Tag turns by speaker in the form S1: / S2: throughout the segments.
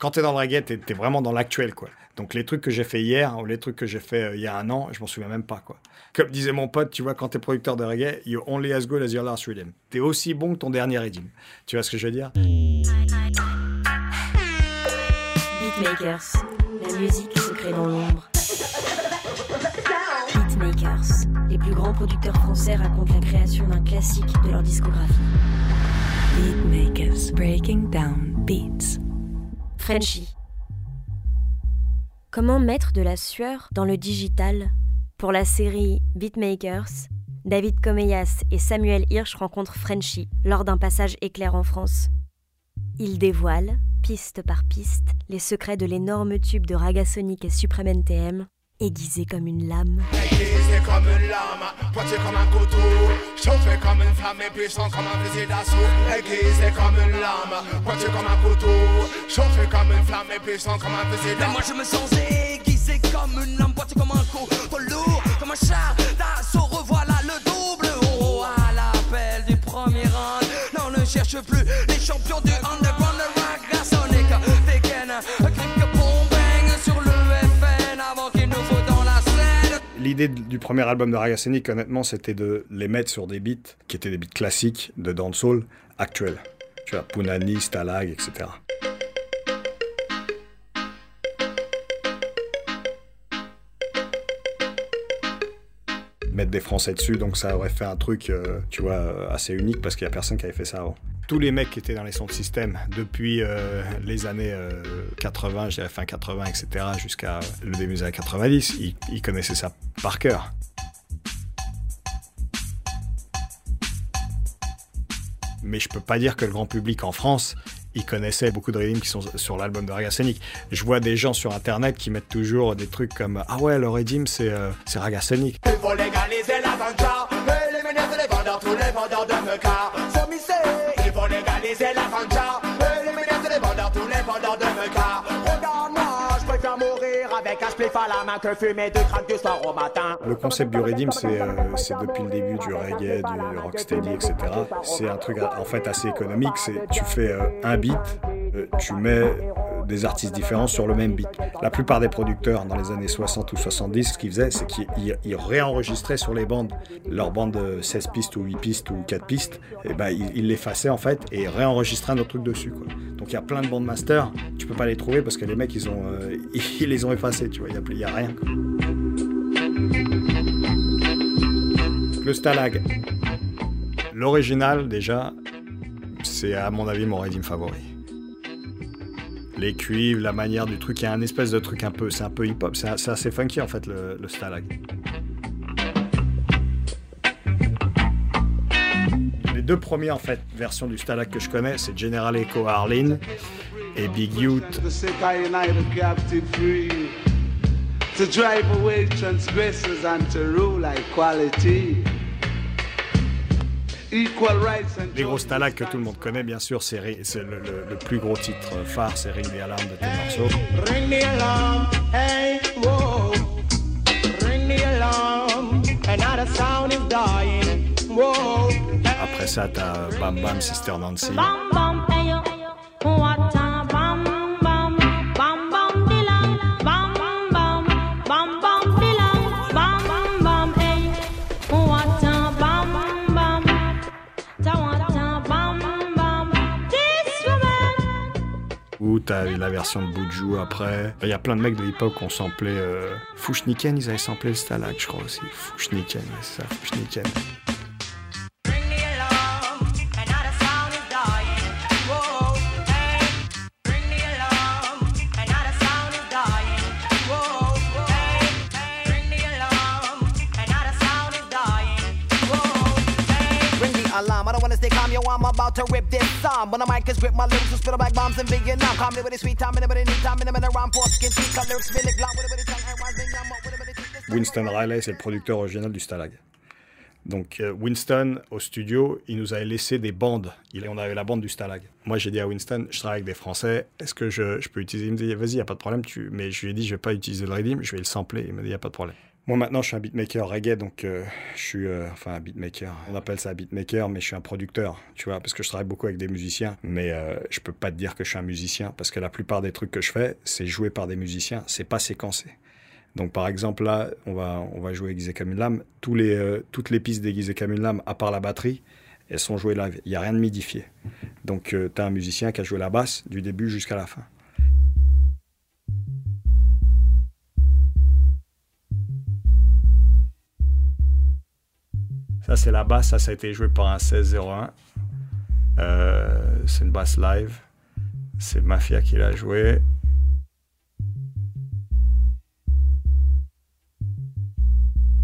S1: Quand t'es dans le reggae, t'es es vraiment dans l'actuel, quoi. Donc les trucs que j'ai fait hier ou les trucs que j'ai fait euh, il y a un an, je m'en souviens même pas, quoi. Comme disait mon pote, tu vois, quand t'es producteur de reggae, you're only as good as your last rhythm. T'es aussi bon que ton dernier rhythm. Tu vois ce que je veux dire?
S2: Beatmakers, la musique se crée dans l'ombre. Beatmakers, les plus grands producteurs français racontent la création d'un classique de leur discographie.
S3: Beatmakers, breaking down beats.
S2: Frenchy. Comment mettre de la sueur dans le digital? Pour la série Beatmakers, David Comeyas et Samuel Hirsch rencontrent Frenchy lors d'un passage éclair en France. Ils dévoilent, piste par piste, les secrets de l'énorme tube de Ragasonic et Supreme NTM aiguisé comme une lame.
S4: Aiguisé comme une lame, pointé comme un couteau, chauffé comme une flamme et puissant comme un fusil d'assaut. Aiguisé comme une lame, pointé comme un couteau, chauffé comme une flamme et puissant comme un fusil d'assaut.
S5: Mais moi je me sens aiguisé comme une lame, pointé comme un couteau, lourd comme un char d'assaut. Revoilà le double, oh à l'appel du premier round. Non, ne cherche plus les champions du underground,
S1: L'idée du premier album de Ragasonic, honnêtement, c'était de les mettre sur des beats qui étaient des beats classiques de dancehall actuels. Tu vois, Punani, Stalag, etc. Mettre des Français dessus, donc ça aurait fait un truc, euh, tu vois, assez unique parce qu'il n'y a personne qui avait fait ça avant. Tous les mecs qui étaient dans les sons de système depuis euh, les années euh, 80, je dirais fin 80, etc., jusqu'à le début des années 90, ils, ils connaissaient ça par cœur. mais je peux pas dire que le grand public en France, il connaissait beaucoup de rythmes qui sont sur l'album de Ragasonic. Je vois des gens sur internet qui mettent toujours des trucs comme Ah ouais, le rythme c'est euh, Ragasonic.
S4: Éliminer tous les vendeurs, de meca. Faut misser, il faut légaliser la vente éliminer les vendeurs, tous les vendeurs de meca. Regarde-moi, je préfère mourir avec un spliff à la main que fumer deux crack du soir au matin.
S1: Le concept du rythme, c'est euh, depuis le début du reggae, du rocksteady, etc. C'est un truc en fait assez économique. C'est tu fais euh, un beat, euh, tu mets euh, des artistes différents sur le même beat. La plupart des producteurs dans les années 60 ou 70, ce qu'ils faisaient, c'est qu'ils ils- ils réenregistraient sur les bandes, leurs bandes de 16 pistes ou 8 pistes ou 4 pistes, et ben ils, ils l'effaçaient en fait et réenregistraient un autre truc dessus. Donc il y a plein de bandes masters, tu peux pas les trouver parce que les mecs ils euh, les ont effacés, tu vois, il y a, rien. Le Stalag. L'original, déjà, c'est à mon avis mon rythme favori. Les cuivres, la manière du truc, il y a un espèce de truc un peu, c'est un peu hip-hop, c'est assez funky en fait le, Stalag. Les deux premières en fait versions du Stalag que je connais, c'est General Echo Arlene et Big Youth.
S6: To drive away transgressors and to rule. Equal rights and
S1: Les gros Stalag que tout le monde connaît bien sûr, c'est le, le- le plus gros titre phare, c'est Ring the Alarm de tes morceaux.
S4: Ring the alarm, hey, whoa. Ring the alarm, another sound is dying, whoa.
S1: Après ça, t'as Bam Bam Sister Nancy.
S7: Bam bam
S1: T'as la version de Buju après. Il y a plein de mecs de l'époque qui ont samplé euh... Fushniken, ils avaient samplé le Stalag, je crois aussi. Fushniken, ouais, c'est ça, Fushniken.
S8: Rip this song. When the mic is grip, my lyrics will spit like bombs in Vietnam. Call me with a sweet time, anybody need time, anybody around for skin, sweet color, spin it, glock with a bit of tongue, and wise, then I'm up with a bit of teeth.
S1: Winston Riley, c'est le producteur original du Stalag. Donc euh, Winston, au studio, il nous avait laissé des bandes. Il, on avait la bande du Stalag. Moi, j'ai dit à Winston, je travaille avec des Français, est-ce que je, je peux utiliser? Il me dit, vas-y, il n'y a pas de problème. Tu... Mais je lui ai dit, je vais pas utiliser le rythme, je vais le sampler. Il m'a dit, il n'y a pas de problème. Moi maintenant je suis un beatmaker reggae, donc euh, je suis euh, enfin un beatmaker. On appelle ça beatmaker, mais je suis un producteur, tu vois, parce que je travaille beaucoup avec des musiciens. Mais euh, je peux pas te dire que je suis un musicien, parce que la plupart des trucs que je fais, c'est joué par des musiciens, c'est pas séquencé. Donc par exemple là, on va on va jouer Aiguisé comme une lame. Les euh, toutes les pistes d'Aiguisé comme une lame, à part la batterie, elles sont jouées live. Il y a rien de midifié. Donc tu as un musicien qui a joué la basse du début jusqu'à la fin. Ça, c'est la basse. Ça, ça a été joué par un 1601. Euh, c'est une basse live. C'est Mafia qui l'a joué.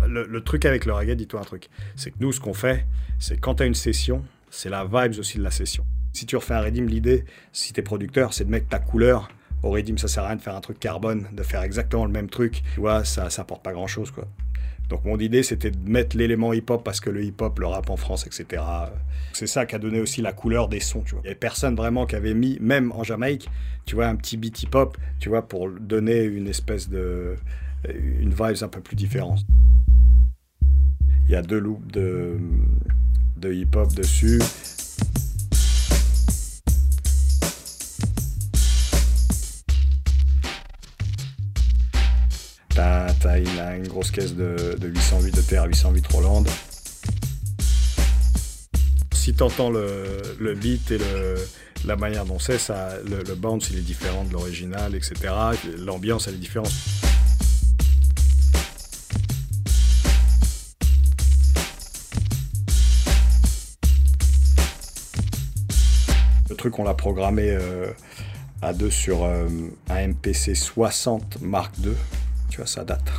S1: Le, truc avec le reggae, dis-toi un truc. C'est que nous, ce qu'on fait, c'est quand tu une session, c'est la vibes aussi de la session. Si tu refais un redeem, l'idée, si tu es producteur, c'est de mettre ta couleur au redeem. Ça sert à rien de faire un truc carbone, de faire exactement le même truc. Tu vois, ça, ça apporte pas grand-chose, quoi. Donc mon idée, c'était de mettre l'élément hip-hop parce que le hip-hop, le rap en France, etc. C'est ça qui a donné aussi la couleur des sons. Il n'y avait personne vraiment qui avait mis, même en Jamaïque, tu vois, un petit beat hip-hop, tu vois, pour donner une espèce de, une vibe un peu plus différente. Il y a deux loops de, de hip-hop dessus. T'as, t'as une, grosse caisse de, de 808 de terre, 808 Roland. Si t'entends le, le beat et la manière dont c'est, ça, le, le bounce il est différent de l'original, etc. L'ambiance elle est différente. Le truc on l'a programmé euh, à deux sur euh, un MPC 60 Mark II ça date.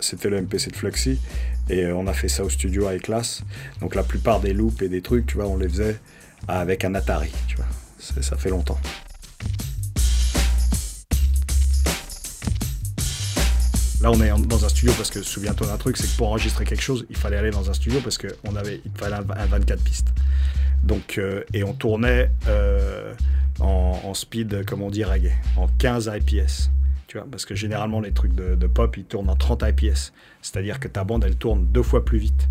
S1: C'était le MPC de Fluxy et euh, on a fait ça au studio avec classe. Donc la plupart des loops et des trucs, tu vois, on les faisait avec un Atari, tu vois. Ça fait longtemps. Là, on est dans un studio parce que souviens-toi d'un truc, c'est que pour enregistrer quelque chose, il fallait aller dans un studio parce qu'on avait, il fallait un 24 pistes. Donc, euh, et on tournait euh, en, en, speed, comme on dit, reggae, en 15 IPS. Tu vois, parce que généralement, les trucs de, de, pop, ils tournent en 30 IPS. C'est-à-dire que ta bande, elle tourne deux fois plus vite.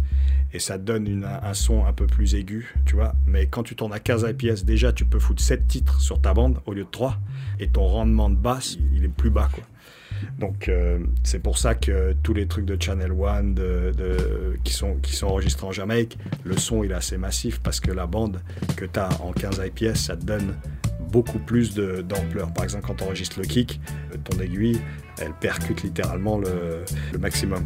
S1: Et ça donne une, un son un peu plus aigu, tu vois. Mais quand tu tournes à 15 IPS, déjà, tu peux foutre 7 titres sur ta bande au lieu de 3. Et ton rendement de basse, il, est plus bas, quoi. Donc euh, c'est pour ça que tous les trucs de Channel One de, de, qui, sont, qui sont enregistrés en Jamaïque, le son il est assez massif parce que la bande que tu as en 15 IPS, ça te donne beaucoup plus d'ampleur. Par exemple, quand tu enregistres le kick, ton aiguille, elle percute littéralement le, maximum.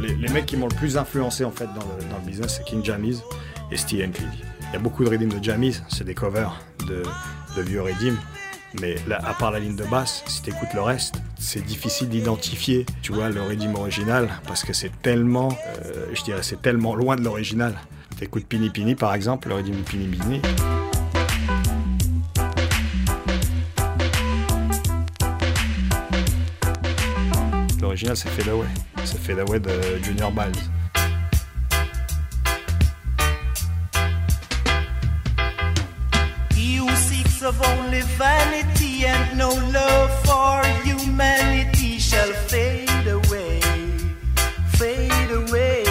S1: Les, mecs qui m'ont le plus influencé en fait dans le, business, c'est King Jamies et Steve Clevey. Il y a beaucoup de redeems de Jamies, c'est des covers de, vieux redeems. Mais là, à part la ligne de basse, si tu écoutes le reste, c'est difficile d'identifier, tu vois, le redeem original, parce que c'est tellement, euh, je dirais, c'est tellement loin de l'original. Tu écoutes Pini Pini, par exemple, le de Pini Pini. L'original, c'est Fade Away. C'est Fade Away de Junior Miles.
S9: of only vanity and no love humanity shall fade away, fade away.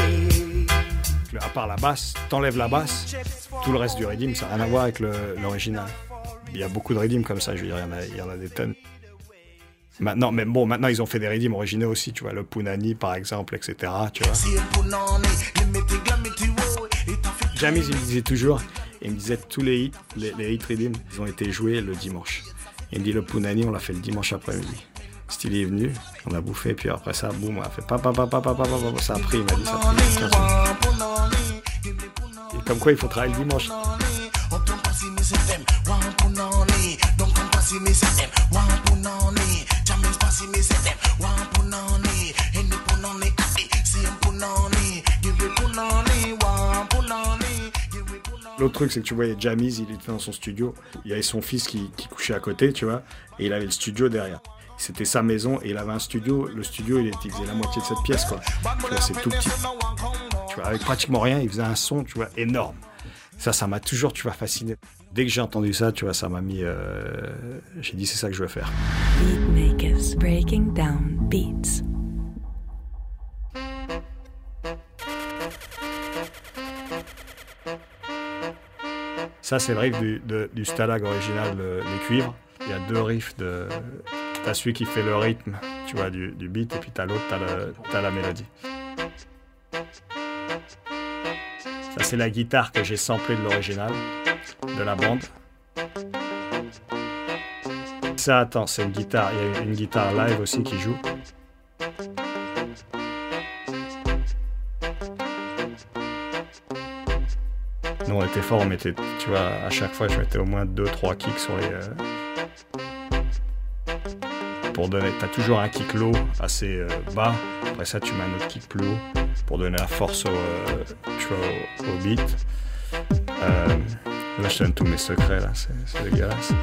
S1: À part la basse, t'enlèves la basse, tout le reste du redeem, ça n'a rien à voir avec l'original. Il y a beaucoup de redeem comme ça, je veux dire, il y en a, des tonnes. Maintenant, mais bon, maintenant ils ont fait des redeems originaux aussi, tu vois, le Punani par exemple, etc. Tu vois. Jamis, il me disait toujours, il me disait tous les hits, les, les hits ils ont été joués le dimanche. Il me dit le Punani, on l'a fait le dimanche après-midi. Style est venu, on a bouffé, puis après ça, boum, on a fait papa, papa, papa, papa, ça a pris, il m'a dit ça a pris. Et comme quoi il faut travailler le dimanche. L'autre truc, c'est que tu voyais Jamies, il était dans son studio. Il y avait son fils qui, couchait à côté, tu vois, et il avait le studio derrière. C'était sa maison et il avait un studio. Le studio, il, faisait la moitié de cette pièce, quoi. Tu vois, c'est tout petit. Tu vois, avec pratiquement rien, il faisait un son, tu vois, énorme. Ça, ça m'a toujours, tu vois, fasciné. Dès que j'ai entendu ça, tu vois, ça m'a mis. euh, j'ai dit, c'est ça que je veux faire.
S3: Beatmakers breaking down beats.
S1: Ça, c'est le riff du, de- du Stalag original, le- les cuivres. Il y a deux riffs de. T'as celui qui fait le rythme, tu vois, du, beat, et puis t'as l'autre, t'as, la mélodie. Ça, c'est la guitare que j'ai samplée de l'original, de la bande. Ça, attends, c'est une guitare. Il y a une guitare live aussi qui joue. Nous, on était fort, on tu vois, à chaque fois, je mettais au moins 2-3 kicks sur les. euh, Pour donner. T'as toujours un kick low assez euh, bas. Après ça, tu mets un autre kick plus haut pour donner la force au, euh, beat. Euh, là, je donne tous mes secrets, là, c'est dégueulasse.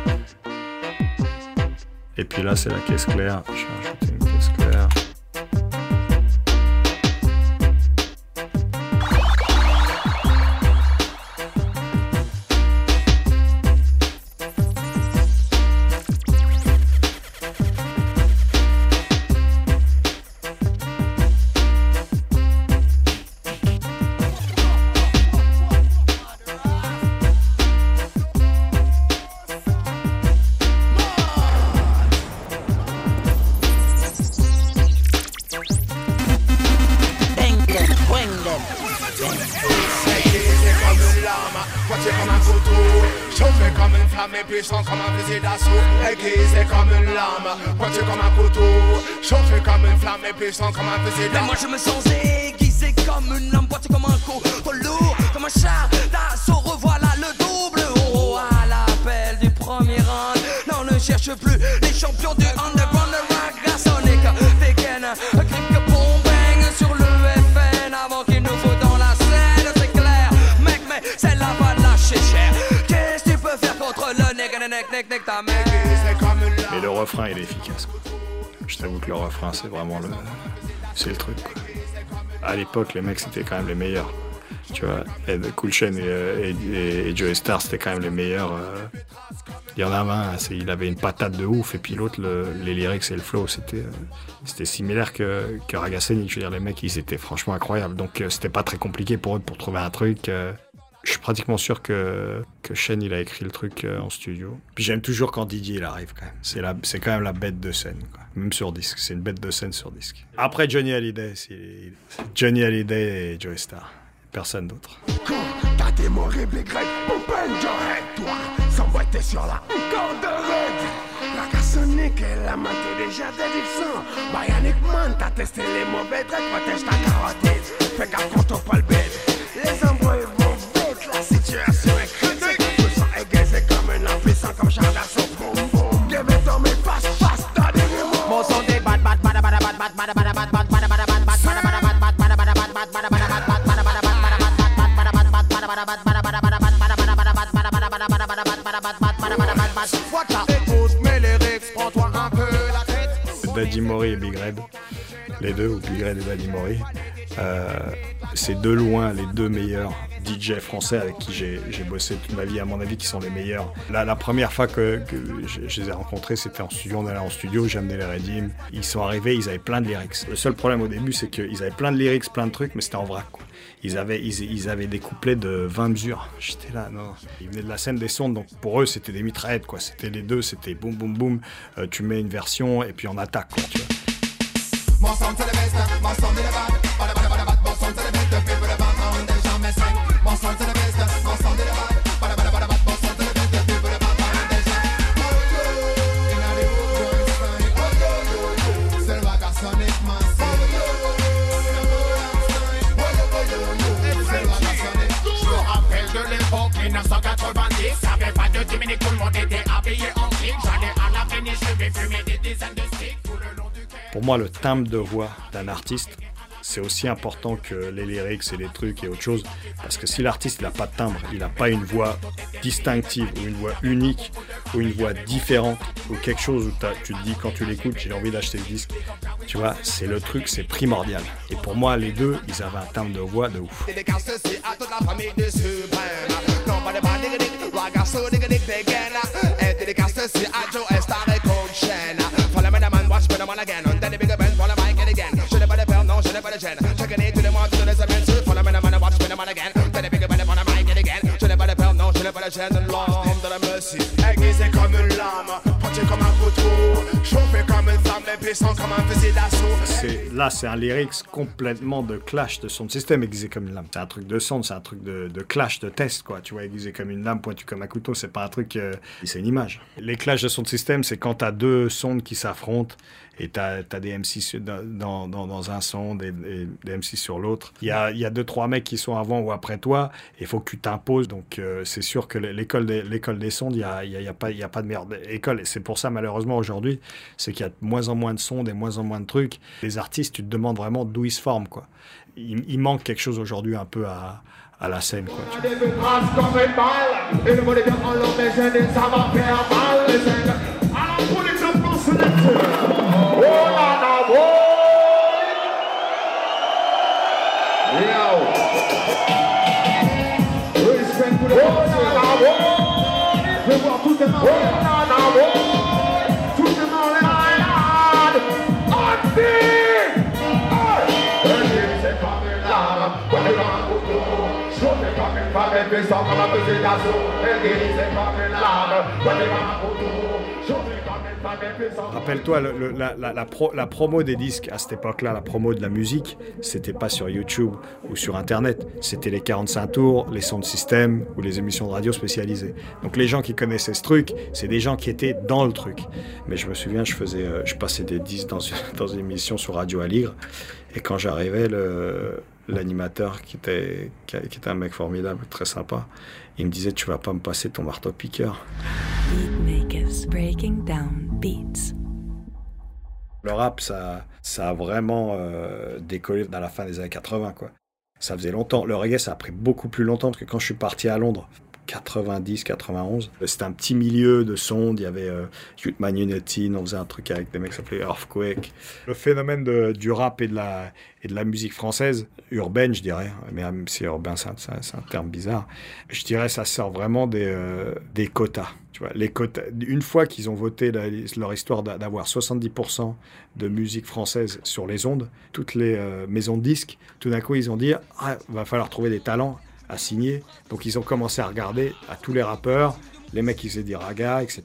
S1: Et puis là, c'est la caisse claire.
S4: Comme un
S5: Mais moi je me sens aiguisé comme une lame boîtée comme un coup Trop lourd. Comme un char d'assaut Revoilà le double Oh à l'appel du premier round Non ne cherche plus les champions du underground. Le rock Sonic Vegan Grip que bon bang sur le FN Avant qu'il nous faut dans la scène. C'est clair mec mais c'est là va lâcher cher Qu'est-ce que tu peux faire contre le nec nec nec nec ta mère
S1: Mais le refrain, il est efficace. T'avoue que le refrain, c'est vraiment le, c'est le truc. quoi. À l'époque, les mecs, c'était quand même les meilleurs. Tu vois, Cool Chain et, euh, et, Joey Star, c'était quand même les meilleurs. euh. Il y en a un, il avait une patate de ouf, et puis l'autre, le- les lyrics et le flow, c'était, euh, c'était similaire que, que. Je veux dire, les mecs, ils étaient franchement incroyables. Donc, c'était pas très compliqué pour eux pour trouver un truc. Je suis pratiquement sûr que, que Shane, il a écrit le truc euh, en studio. Puis j'aime toujours quand Didier, il arrive quand même. C'est, la, c'est quand même la bête de scène, quoi. Même sur disque. C'est une bête de scène sur disque. Après Johnny Hallyday, c'est Johnny Hallyday et Joey Star. Personne d'autre.
S4: T'as des mots horribles et grecs Mon Benjamin, toi Sans moi t'es sur la corde raide La garçonnique, elle a maté déjà d'addiction Bionic Man, t'as testé les mauvais dreads Protège ta carotide Fais gaffe quand pas le bête Les embrouilles
S1: Daddy Mori et Big Red, les deux, ou Big Red et Daddy Mori, euh, c'est de loin les deux meilleurs DJ français avec qui j'ai bossé toute ma vie, à mon avis, qui sont les meilleurs. La, première fois que, je, les ai rencontrés, c'était en studio, on allait en studio, j'ai les Redim. Ils sont arrivés, ils avaient plein de lyrics. Le seul problème au début, c'est qu'ils avaient plein de lyrics, plein de trucs, mais c'était en vrac. Quoi. Ils avaient, des couplets de 20 mesures. J'étais là, non. Ils venaient de la scène des sondes, donc pour eux, c'était des mitraillettes, quoi. C'était les deux, c'était boum, boum, boum. Euh, tu mets une version et puis on attaque, quoi, tu vois. Pour moi, le timbre de voix d'un artiste, c'est aussi important que les lyrics et les trucs et autre chose. Parce que si l'artiste n'a pas de timbre, il n'a pas une voix distinctive ou une voix unique ou une voix différente ou quelque chose où tu te dis quand tu l'écoutes, j'ai envie d'acheter ce disque. Tu vois, c'est le truc, c'est primordial. Et pour moi, les deux, ils avaient un timbre de voix de ouf.
S4: The man again. On the bigger my get again. Peur, non, je n'ai pas de gêne. Chacun est tous les mois, tous les semaines. sur Follow me the man, watch me the man again. On the bigger band, follow my get again. Peur, non, je n'ai pas de gêne. L'homme de la. Aiguisé comme une lame, comme un couteau. Chauffé comme une flamme, les puissants comme un fusil d'assaut.
S1: Là, c'est un lyrics complètement de clash de son système aiguisé comme une lame. C'est un truc de son, c'est un truc de, clash, de test, quoi. Tu vois, aiguisé comme une lame, pointu comme un couteau, c'est pas un truc. euh, c'est une image. Les clashs de son système, c'est quand t'as deux sondes qui s'affrontent et t'as as des MC dans, dans, un son, des, des, MC sur l'autre. Il y a, y a deux, trois mecs qui sont avant ou après toi, il faut que tu t'imposes. Donc, euh, c'est sûr que l'école des, des sondes, il n'y a, y a, y a, pas- a pas de meilleure école. C'est pour ça, malheureusement, aujourd'hui, c'est qu'il y a de moins en moins de sondes et moins en moins de trucs. Les artistes, tu te demandes vraiment d'où ils se forment, quoi. Il, il manque quelque chose aujourd'hui un peu à, à la scène, quoi. tu Rappelle-toi, le- le- la, la- la pro- la promo des disques à cette époque-là, la promo de la musique, c'était pas sur YouTube ou sur Internet. C'était les 45 tours, les sons de système ou les émissions de radio spécialisées. Donc les gens qui connaissaient ce truc, c'est des gens qui étaient dans le truc. Mais je me souviens, je faisais, euh, je passais des disques dans, dans une émission sur Radio Aligre. Et quand j'arrivais, le- l'animateur qui était, qui était un mec formidable, très sympa, il me disait, tu vas pas me passer ton marteau-piqueur.
S3: Beatmakers breaking down beats.
S1: Le rap, ça, ça a vraiment euh, décollé dans la fin des années 80, quoi. Ça faisait longtemps. Le reggae, ça a pris beaucoup plus longtemps parce que quand je suis parti à Londres, 90, 91, c'était un petit milieu de sondes. Il y avait euh, Unity, on faisait un truc avec des mecs qui s'appelaient Earthquake. Le phénomène de- du rap et de, la, et de la musique française, urbaine, je dirais, mais même si urbain, c'est un, terme bizarre, je dirais ça sort vraiment des, euh, des quotas. Tu vois, les quotas. Une fois qu'ils ont voté leur histoire d'a- d'avoir 70% de musique française sur les ondes, toutes les euh, maisons de disques, tout d'un coup, ils ont dit ah, va falloir trouver des talents à signer. Donc, ils ont commencé à regarder à tous les rappeurs, les mecs qui faisaient des ragas, etc.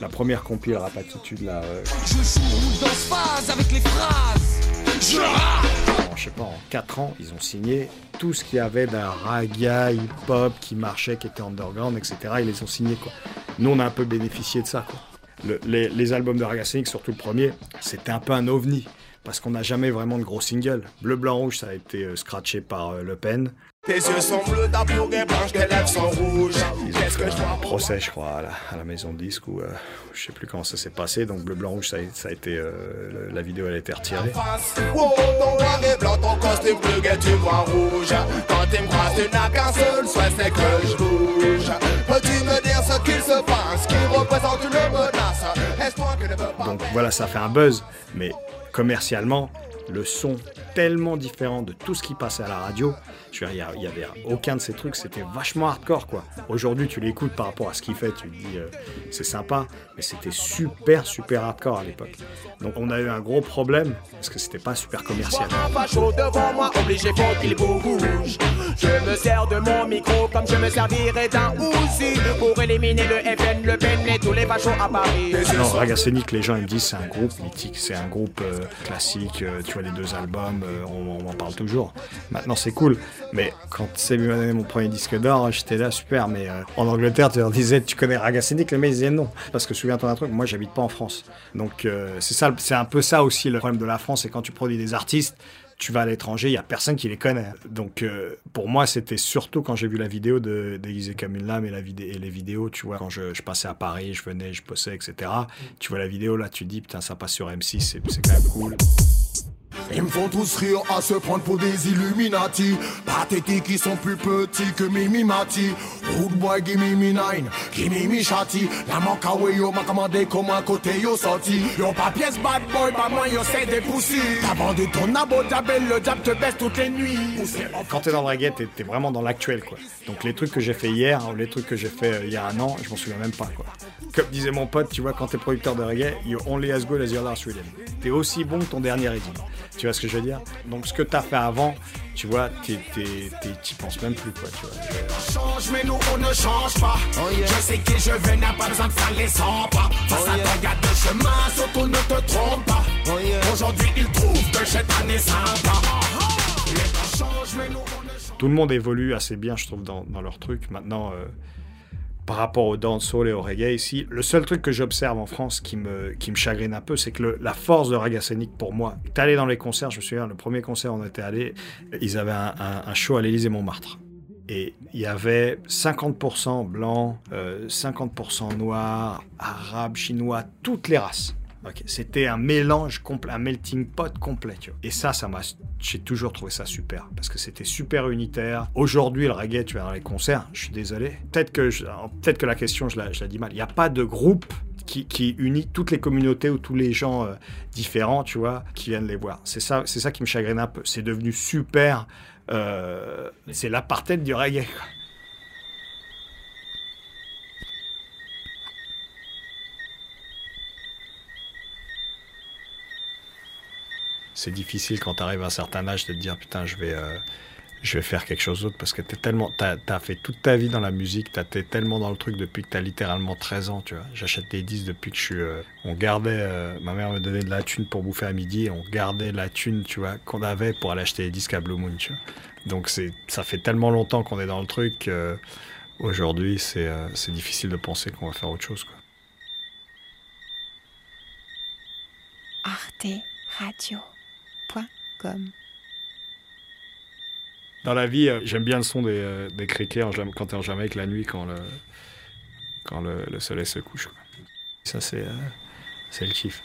S1: La première compile Rap Attitude, là, euh,
S5: Je joue dans phase avec les phrases. Je
S1: en, je sais pas, en 4 ans, ils ont signé tout ce qu'il y avait d'un raga, hip-hop qui marchait, qui était underground, etc. Ils les ont signés, quoi. Nous, on a un peu bénéficié de ça, quoi. Le- les, les albums de Raga Sonic, surtout le premier, c'était un peu un ovni. Parce qu'on n'a jamais vraiment de gros singles. Bleu, blanc, rouge, ça a été euh, scratché par euh, Le Pen.
S4: Tes yeux sont bleus, ta peau est blanche, tes lèvres sont rouges. Qu'est-ce que je
S1: un
S4: vois?
S1: Procès, je crois, à la, à la maison de disque où euh, je sais plus comment ça s'est passé. Donc Bleu, blanc, rouge, ça a, ça a été, euh, la vidéo elle a été retirée.
S4: face. Ton noir et blanc, ton costume bleu et tu vois rouge. Quand tu me croises, tu n'as qu'un seul souhait, c'est que je bouge. Peux-tu me dire ce qu'il se passe, qui représente une menace? Est-ce que ne veut pas
S1: Donc voilà, ça fait un buzz, mais commercialement, le son tellement différent de tout ce qui passait à la radio. Je veux dire, il y a- il y avait aucun de ces trucs, c'était vachement hardcore quoi. Aujourd'hui, tu l'écoutes par rapport à ce qu'il fait, tu te dis euh, c'est sympa, mais c'était super super hardcore à l'époque. Donc on a eu un gros problème parce que c'était pas super commercial.
S4: Je me sers de mon micro comme je me servirais d'un pour éliminer le FN, le PEN et tous les à Paris.
S1: Non, les gens ils me disent c'est un groupe mythique, c'est un groupe euh, classique, euh, tu les deux albums, euh, on, on en parle toujours. Maintenant c'est cool, mais quand c'est donné mon premier disque d'or, j'étais là super, mais euh, en Angleterre tu leur disais tu connais Ragasonic, les mecs disaient non. Parce que souviens-toi d'un truc, moi j'habite pas en France. Donc euh, c'est ça, c'est un peu ça aussi le problème de la France, c'est quand tu produis des artistes, tu vas à l'étranger, il y a personne qui les connaît. Donc pour moi, c'était surtout quand j'ai vu la vidéo de une lame et, la vidé- et les vidéos, tu vois, quand je, passais à Paris, je venais, je bossais, etc. Tu vois la vidéo là, tu dis putain, ça passe sur M6, c'est c'est quand même cool.
S10: Ils me font tous rire à se prendre pour des Illuminati. Pathétiques, ils sont plus petits que Mimimati Rude boy, give me me nine, give me me shotty. La manque away yo, m'a commandé comment côté yo sorti. Yo pas pièce bad boy, bah moi yo c'est des poussis. T'as vendu ton abo, diable, le diable te baisse toutes les nuits.
S1: Quand t'es dans le reggae, t'es vraiment dans l'actuel, quoi. Donc les trucs que j'ai fait hier, ou les trucs que j'ai fait euh, il y a un an, je m'en souviens même pas, quoi. Comme disait mon pote, tu vois, quand t'es producteur de reggae, you only as good as your last rhythm. T'es aussi bon que ton dernier rythme. Tu vois ce que je veux dire? Donc ce que t'as fait avant, tu vois, t'es- t'es- t'es- t'y penses même plus, quoi, tu vois.
S10: change, mais nous on ne change pas. Je sais qui je vais, n'a pas besoin de faire les 100 pas. Face à toi, y'a deux chemins, surtout ne te trompe pas. Aujourd'hui, ils trouvent que cette année sympa. Les temps changent, mais nous on ne change
S1: Tout le monde évolue assez bien, je trouve, dans, dans leur truc. Maintenant, euh, par rapport au dancehall et au reggae ici, le seul truc que j'observe en France qui me, qui me chagrine un peu, c'est que la force de reggae scénique pour moi, t'es allé dans les concerts, je me souviens, le premier concert où on était allé, ils avaient un, show à l'Élysée Montmartre. Et il y avait 50% blancs, euh, 50% noirs, arabes, chinois, toutes les races. C'était un mélange complet, un melting pot complet. tu vois. Et ça, ça m'a, j'ai toujours trouvé ça super parce que c'était super unitaire. Aujourd'hui, le reggae, tu vas dans les concerts, je suis désolé. Peut-être que, je- peut-être que la question, je la, je la dis mal. Il n'y a pas de groupe qui, qui unit toutes les communautés ou tous les gens euh, différents, tu vois, qui viennent les voir. C'est ça, c'est ça qui me chagrine un peu. C'est devenu super. euh, c'est l'apartheid du reggae. quoi. C'est difficile quand tu arrives à un certain âge de te dire putain je vais euh, je vais faire quelque chose d'autre parce que t'es tellement t'as as fait toute ta vie dans la musique t'as été tellement dans le truc depuis que t'as littéralement 13 ans tu vois. J'achète des disques depuis que je suis euh, on gardait euh, ma mère me donnait de la thune pour bouffer à midi et on gardait la thune tu vois qu'on avait pour aller acheter des disques à Blue Moon tu donc ça fait tellement longtemps qu'on est dans le truc aujourd'hui c'est difficile de penser qu'on va faire autre chose quoi. Dans la vie, euh, j'aime bien le son des, euh, des criquets en quand t'es en Jamaïque la nuit, quand le, quand le, le soleil se couche. Ça, c'est euh, le kiff.